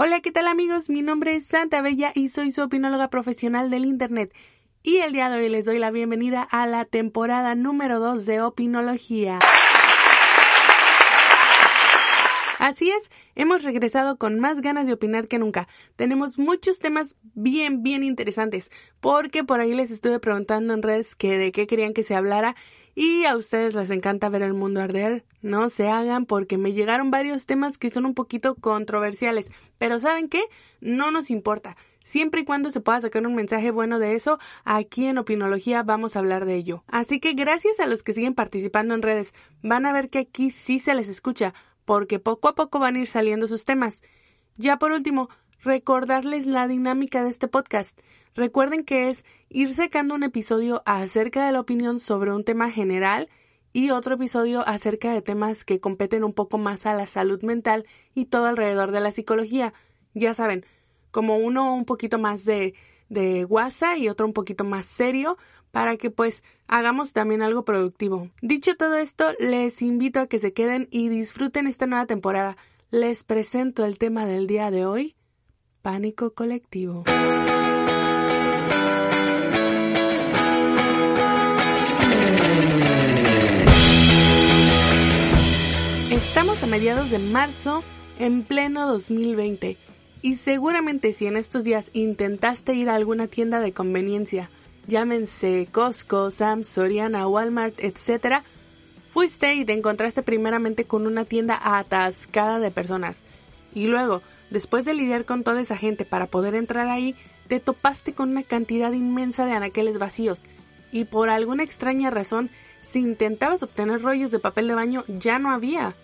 Hola, ¿qué tal amigos? Mi nombre es Santa Bella y soy su opinóloga profesional del Internet. Y el día de hoy les doy la bienvenida a la temporada número 2 de Opinología. Así es, hemos regresado con más ganas de opinar que nunca. Tenemos muchos temas bien, bien interesantes, porque por ahí les estuve preguntando en redes que de qué querían que se hablara y a ustedes les encanta ver el mundo arder. No se hagan porque me llegaron varios temas que son un poquito controversiales. Pero ¿saben qué? No nos importa. Siempre y cuando se pueda sacar un mensaje bueno de eso, aquí en Opinología vamos a hablar de ello. Así que gracias a los que siguen participando en redes, van a ver que aquí sí se les escucha, porque poco a poco van a ir saliendo sus temas. Ya por último, recordarles la dinámica de este podcast. Recuerden que es ir sacando un episodio acerca de la opinión sobre un tema general y otro episodio acerca de temas que competen un poco más a la salud mental y todo alrededor de la psicología. Ya saben, como uno un poquito más de, de guasa y otro un poquito más serio para que pues hagamos también algo productivo. Dicho todo esto, les invito a que se queden y disfruten esta nueva temporada. Les presento el tema del día de hoy, pánico colectivo. Estamos a mediados de marzo, en pleno 2020, y seguramente si en estos días intentaste ir a alguna tienda de conveniencia, llámense Costco, Sam, Soriana, Walmart, etc., fuiste y te encontraste primeramente con una tienda atascada de personas, y luego, después de lidiar con toda esa gente para poder entrar ahí, te topaste con una cantidad inmensa de anaqueles vacíos, y por alguna extraña razón si intentabas obtener rollos de papel de baño, ya no había.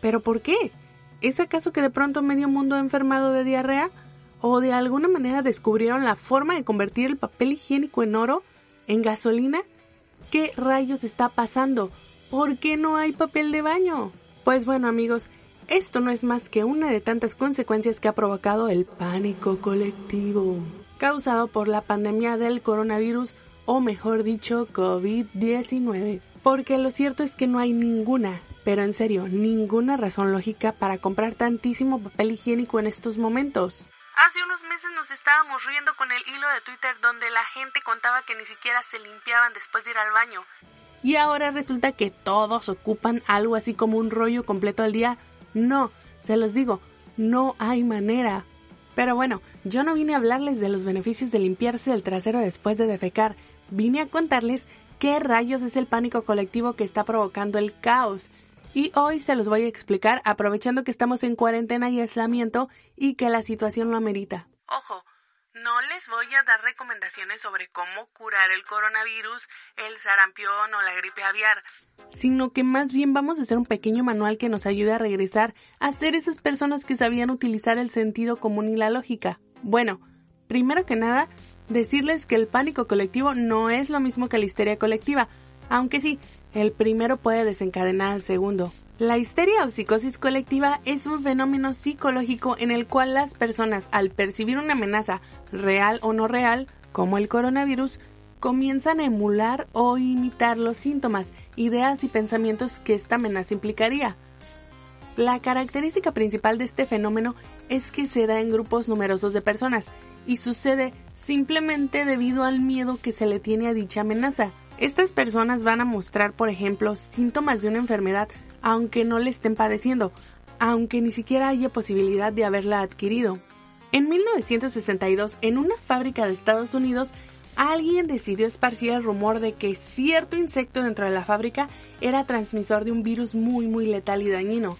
¿Pero por qué? ¿Es acaso que de pronto medio mundo ha enfermado de diarrea? ¿O de alguna manera descubrieron la forma de convertir el papel higiénico en oro? ¿En gasolina? ¿Qué rayos está pasando? ¿Por qué no hay papel de baño? Pues bueno amigos, esto no es más que una de tantas consecuencias que ha provocado el pánico colectivo, causado por la pandemia del coronavirus o mejor dicho COVID-19. Porque lo cierto es que no hay ninguna, pero en serio, ninguna razón lógica para comprar tantísimo papel higiénico en estos momentos. Hace unos meses nos estábamos riendo con el hilo de Twitter donde la gente contaba que ni siquiera se limpiaban después de ir al baño. Y ahora resulta que todos ocupan algo así como un rollo completo al día. No, se los digo, no hay manera. Pero bueno, yo no vine a hablarles de los beneficios de limpiarse el trasero después de defecar, vine a contarles qué rayos es el pánico colectivo que está provocando el caos. Y hoy se los voy a explicar aprovechando que estamos en cuarentena y aislamiento y que la situación lo amerita. Ojo, no les voy a dar recomendaciones sobre cómo curar el coronavirus, el sarampión o la gripe aviar, sino que más bien vamos a hacer un pequeño manual que nos ayude a regresar a ser esas personas que sabían utilizar el sentido común y la lógica. Bueno, primero que nada, decirles que el pánico colectivo no es lo mismo que la histeria colectiva, aunque sí, el primero puede desencadenar al segundo. La histeria o psicosis colectiva es un fenómeno psicológico en el cual las personas, al percibir una amenaza real o no real, como el coronavirus, comienzan a emular o imitar los síntomas, ideas y pensamientos que esta amenaza implicaría. La característica principal de este fenómeno es que se da en grupos numerosos de personas y sucede simplemente debido al miedo que se le tiene a dicha amenaza. Estas personas van a mostrar, por ejemplo, síntomas de una enfermedad aunque no le estén padeciendo, aunque ni siquiera haya posibilidad de haberla adquirido. En 1962, en una fábrica de Estados Unidos, alguien decidió esparcir el rumor de que cierto insecto dentro de la fábrica era transmisor de un virus muy muy letal y dañino.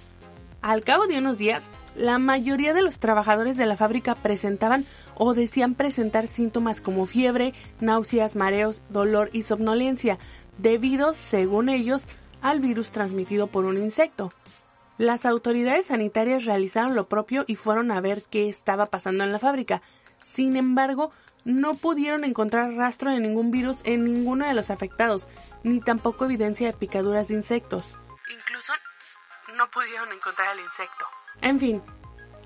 Al cabo de unos días, la mayoría de los trabajadores de la fábrica presentaban o decían presentar síntomas como fiebre, náuseas, mareos, dolor y somnolencia, debido, según ellos, al virus transmitido por un insecto. Las autoridades sanitarias realizaron lo propio y fueron a ver qué estaba pasando en la fábrica. Sin embargo, no pudieron encontrar rastro de ningún virus en ninguno de los afectados, ni tampoco evidencia de picaduras de insectos. Incluso no pudieron encontrar el insecto. En fin,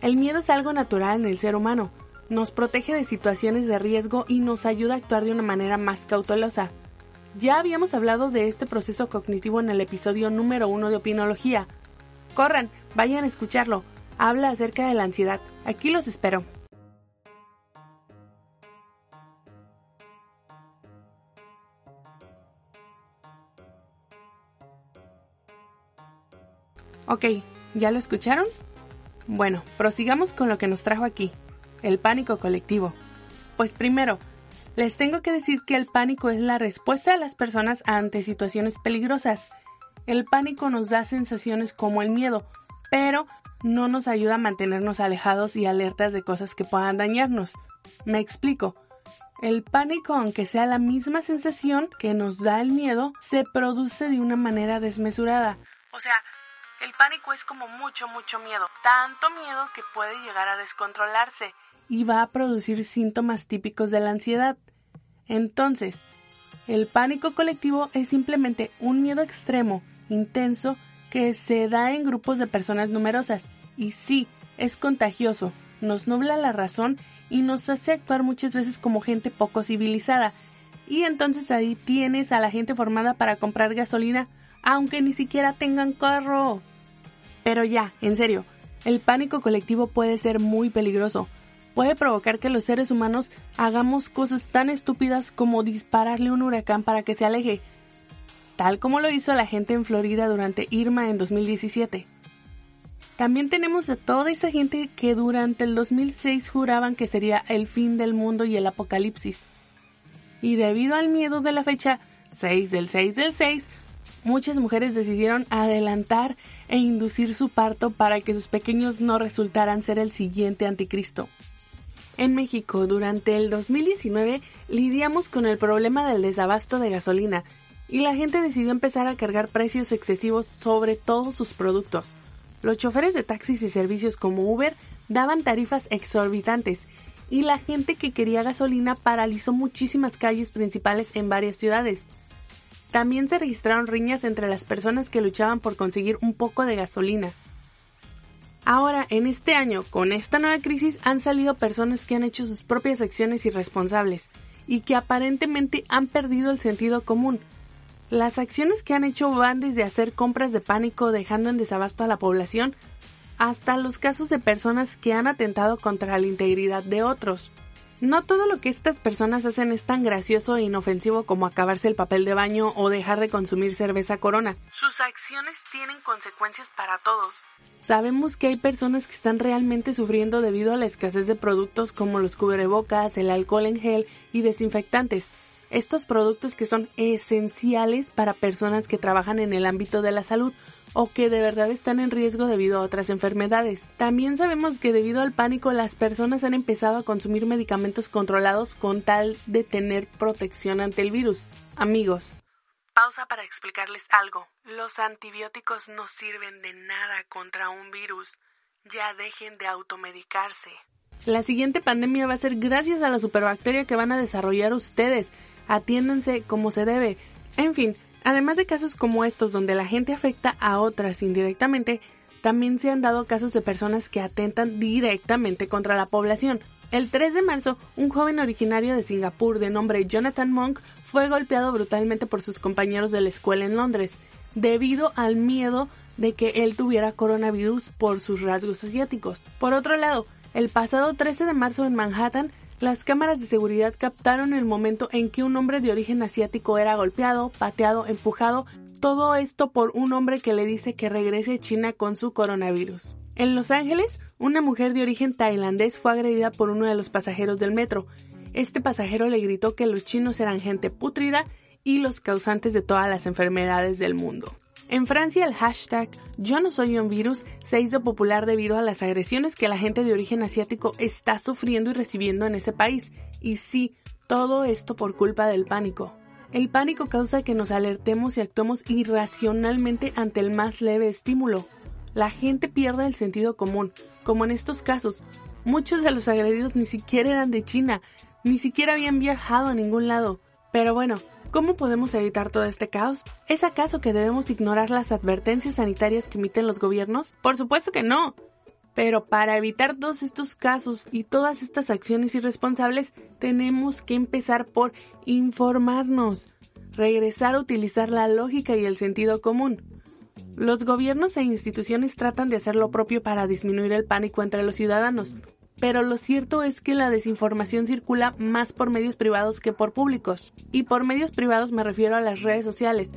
el miedo es algo natural en el ser humano. Nos protege de situaciones de riesgo y nos ayuda a actuar de una manera más cautelosa. Ya habíamos hablado de este proceso cognitivo en el episodio número uno de Opinología. Corran, vayan a escucharlo. habla acerca de la ansiedad. Aquí los espero. Ok, ¿ya lo escucharon? Bueno, prosigamos con lo que nos trajo aquí, el pánico colectivo. Pues primero, les tengo que decir que el pánico es la respuesta de las personas ante situaciones peligrosas. El pánico nos da sensaciones como el miedo, pero no nos ayuda a mantenernos alejados y alertas de cosas que puedan dañarnos. Me explico. El pánico, aunque sea la misma sensación que nos da el miedo, se produce de una manera desmesurada. O sea, el pánico es como mucho, mucho miedo. Tanto miedo que puede llegar a descontrolarse y va a producir síntomas típicos de la ansiedad. Entonces, el pánico colectivo es simplemente un miedo extremo, intenso, que se da en grupos de personas numerosas. Y sí, es contagioso, nos nubla la razón y nos hace actuar muchas veces como gente poco civilizada. Y entonces ahí tienes a la gente formada para comprar gasolina, aunque ni siquiera tengan carro. Pero ya, en serio, el pánico colectivo puede ser muy peligroso puede provocar que los seres humanos hagamos cosas tan estúpidas como dispararle un huracán para que se aleje, tal como lo hizo la gente en Florida durante Irma en 2017. También tenemos a toda esa gente que durante el 2006 juraban que sería el fin del mundo y el apocalipsis. Y debido al miedo de la fecha 6 del 6 del 6, muchas mujeres decidieron adelantar e inducir su parto para que sus pequeños no resultaran ser el siguiente anticristo. En México, durante el 2019, lidiamos con el problema del desabasto de gasolina y la gente decidió empezar a cargar precios excesivos sobre todos sus productos. Los choferes de taxis y servicios como Uber daban tarifas exorbitantes y la gente que quería gasolina paralizó muchísimas calles principales en varias ciudades. También se registraron riñas entre las personas que luchaban por conseguir un poco de gasolina. Ahora, en este año, con esta nueva crisis, han salido personas que han hecho sus propias acciones irresponsables y que aparentemente han perdido el sentido común. Las acciones que han hecho van desde hacer compras de pánico dejando en desabasto a la población hasta los casos de personas que han atentado contra la integridad de otros. No todo lo que estas personas hacen es tan gracioso e inofensivo como acabarse el papel de baño o dejar de consumir cerveza corona. Sus acciones tienen consecuencias para todos. Sabemos que hay personas que están realmente sufriendo debido a la escasez de productos como los cubrebocas, el alcohol en gel y desinfectantes. Estos productos que son esenciales para personas que trabajan en el ámbito de la salud o que de verdad están en riesgo debido a otras enfermedades. También sabemos que debido al pánico las personas han empezado a consumir medicamentos controlados con tal de tener protección ante el virus. Amigos, Pausa para explicarles algo. Los antibióticos no sirven de nada contra un virus. Ya dejen de automedicarse. La siguiente pandemia va a ser gracias a la superbacteria que van a desarrollar ustedes. Atiéndense como se debe. En fin, además de casos como estos donde la gente afecta a otras indirectamente, también se han dado casos de personas que atentan directamente contra la población. El 3 de marzo, un joven originario de Singapur de nombre Jonathan Monk fue golpeado brutalmente por sus compañeros de la escuela en Londres, debido al miedo de que él tuviera coronavirus por sus rasgos asiáticos. Por otro lado, el pasado 13 de marzo en Manhattan, las cámaras de seguridad captaron el momento en que un hombre de origen asiático era golpeado, pateado, empujado, todo esto por un hombre que le dice que regrese a China con su coronavirus. En Los Ángeles, una mujer de origen tailandés fue agredida por uno de los pasajeros del metro. Este pasajero le gritó que los chinos eran gente putrida y los causantes de todas las enfermedades del mundo. En Francia el hashtag Yo no soy un virus se hizo popular debido a las agresiones que la gente de origen asiático está sufriendo y recibiendo en ese país. Y sí, todo esto por culpa del pánico. El pánico causa que nos alertemos y actuemos irracionalmente ante el más leve estímulo la gente pierde el sentido común, como en estos casos. Muchos de los agredidos ni siquiera eran de China, ni siquiera habían viajado a ningún lado. Pero bueno, ¿cómo podemos evitar todo este caos? ¿Es acaso que debemos ignorar las advertencias sanitarias que emiten los gobiernos? Por supuesto que no. Pero para evitar todos estos casos y todas estas acciones irresponsables, tenemos que empezar por informarnos, regresar a utilizar la lógica y el sentido común. Los gobiernos e instituciones tratan de hacer lo propio para disminuir el pánico entre los ciudadanos, pero lo cierto es que la desinformación circula más por medios privados que por públicos. Y por medios privados me refiero a las redes sociales.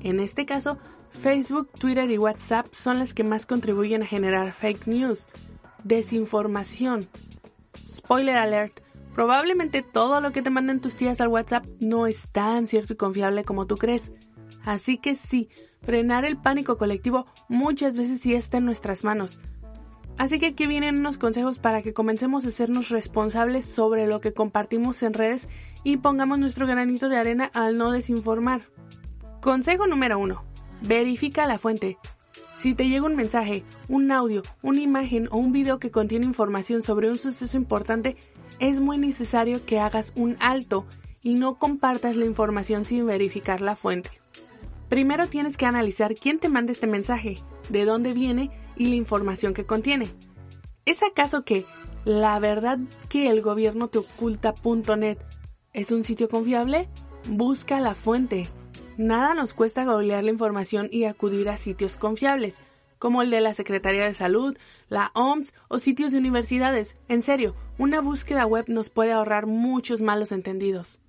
En este caso, Facebook, Twitter y WhatsApp son las que más contribuyen a generar fake news, desinformación. Spoiler alert, probablemente todo lo que te mandan tus tías al WhatsApp no es tan cierto y confiable como tú crees. Así que sí, frenar el pánico colectivo muchas veces sí está en nuestras manos. Así que aquí vienen unos consejos para que comencemos a sernos responsables sobre lo que compartimos en redes y pongamos nuestro granito de arena al no desinformar. Consejo número 1. Verifica la fuente. Si te llega un mensaje, un audio, una imagen o un video que contiene información sobre un suceso importante, es muy necesario que hagas un alto y no compartas la información sin verificar la fuente. Primero tienes que analizar quién te manda este mensaje, de dónde viene y la información que contiene. ¿Es acaso que la verdad que el gobierno te oculta.net es un sitio confiable? Busca la fuente. Nada nos cuesta googlear la información y acudir a sitios confiables, como el de la Secretaría de Salud, la OMS o sitios de universidades. En serio, una búsqueda web nos puede ahorrar muchos malos entendidos.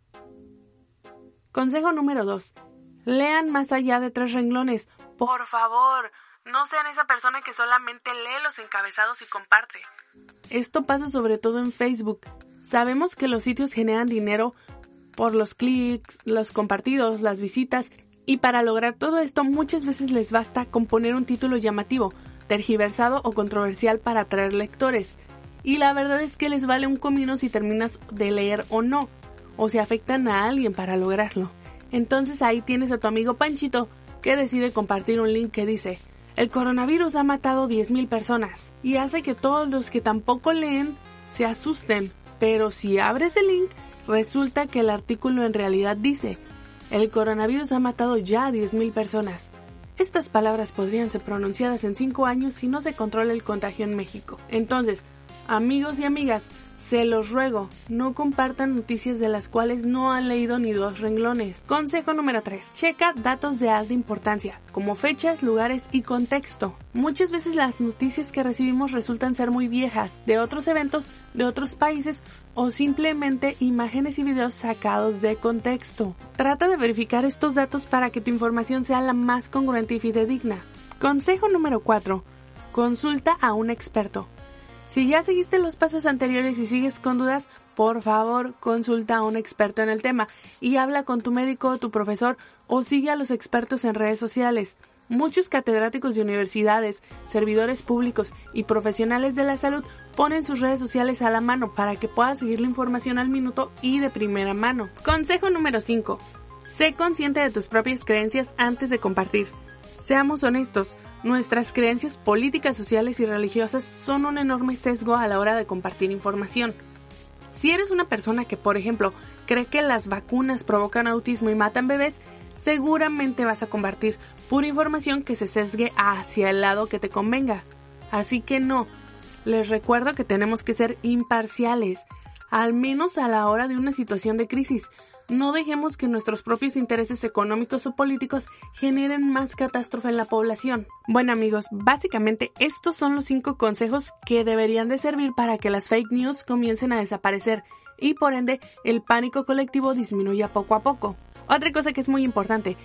Consejo número 2. Lean más allá de tres renglones. Por favor, no sean esa persona que solamente lee los encabezados y comparte. Esto pasa sobre todo en Facebook. Sabemos que los sitios generan dinero por los clics, los compartidos, las visitas, y para lograr todo esto muchas veces les basta con poner un título llamativo, tergiversado o controversial para atraer lectores. Y la verdad es que les vale un comino si terminas de leer o no, o si afectan a alguien para lograrlo. Entonces ahí tienes a tu amigo Panchito, que decide compartir un link que dice, el coronavirus ha matado 10.000 personas y hace que todos los que tampoco leen se asusten. Pero si abres el link, resulta que el artículo en realidad dice, el coronavirus ha matado ya a 10.000 personas. Estas palabras podrían ser pronunciadas en 5 años si no se controla el contagio en México. Entonces, amigos y amigas, se los ruego, no compartan noticias de las cuales no han leído ni dos renglones. Consejo número 3. Checa datos de alta importancia, como fechas, lugares y contexto. Muchas veces las noticias que recibimos resultan ser muy viejas, de otros eventos, de otros países o simplemente imágenes y videos sacados de contexto. Trata de verificar estos datos para que tu información sea la más congruente y fidedigna. Consejo número 4. Consulta a un experto. Si ya seguiste los pasos anteriores y sigues con dudas, por favor consulta a un experto en el tema y habla con tu médico tu profesor o sigue a los expertos en redes sociales. Muchos catedráticos de universidades, servidores públicos y profesionales de la salud ponen sus redes sociales a la mano para que puedas seguir la información al minuto y de primera mano. Consejo número 5. Sé consciente de tus propias creencias antes de compartir. Seamos honestos, nuestras creencias políticas, sociales y religiosas son un enorme sesgo a la hora de compartir información. Si eres una persona que, por ejemplo, cree que las vacunas provocan autismo y matan bebés, seguramente vas a compartir pura información que se sesgue hacia el lado que te convenga. Así que no, les recuerdo que tenemos que ser imparciales, al menos a la hora de una situación de crisis, no dejemos que nuestros propios intereses económicos o políticos generen más catástrofe en la población. Bueno amigos, básicamente estos son los cinco consejos que deberían de servir para que las fake news comiencen a desaparecer y por ende el pánico colectivo disminuya poco a poco. Otra cosa que es muy importante,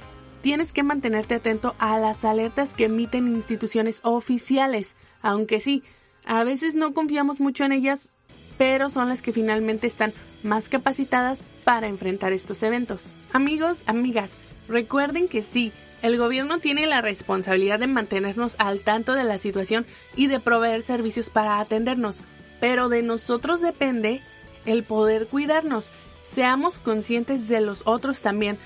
tienes que mantenerte atento a las alertas que emiten instituciones oficiales, aunque sí, a veces no confiamos mucho en ellas, pero son las que finalmente están más capacitadas para enfrentar estos eventos. Amigos, amigas, recuerden que sí, el gobierno tiene la responsabilidad de mantenernos al tanto de la situación y de proveer servicios para atendernos, pero de nosotros depende el poder cuidarnos. Seamos conscientes de los otros también.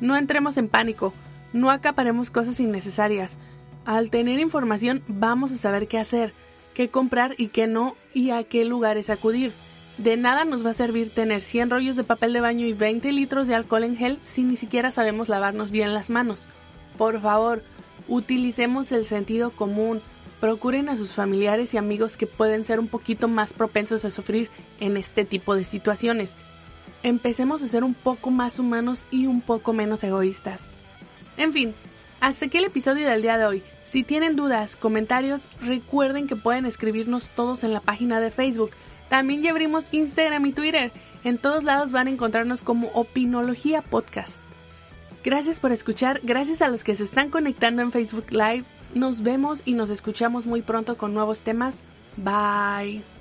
No entremos en pánico, no acaparemos cosas innecesarias. Al tener información vamos a saber qué hacer, qué comprar y qué no y a qué lugares acudir. De nada nos va a servir tener 100 rollos de papel de baño y 20 litros de alcohol en gel si ni siquiera sabemos lavarnos bien las manos. Por favor, utilicemos el sentido común. Procuren a sus familiares y amigos que pueden ser un poquito más propensos a sufrir en este tipo de situaciones. Empecemos a ser un poco más humanos y un poco menos egoístas. En fin, Hasta aquí el episodio del día de hoy. Si tienen dudas, comentarios, recuerden que pueden escribirnos todos en la página de Facebook. También ya abrimos Instagram y Twitter. En todos lados van a encontrarnos como Opinología Podcast. Gracias por escuchar, gracias a los que se están conectando en Facebook Live. Nos vemos y nos escuchamos muy pronto con nuevos temas. Bye.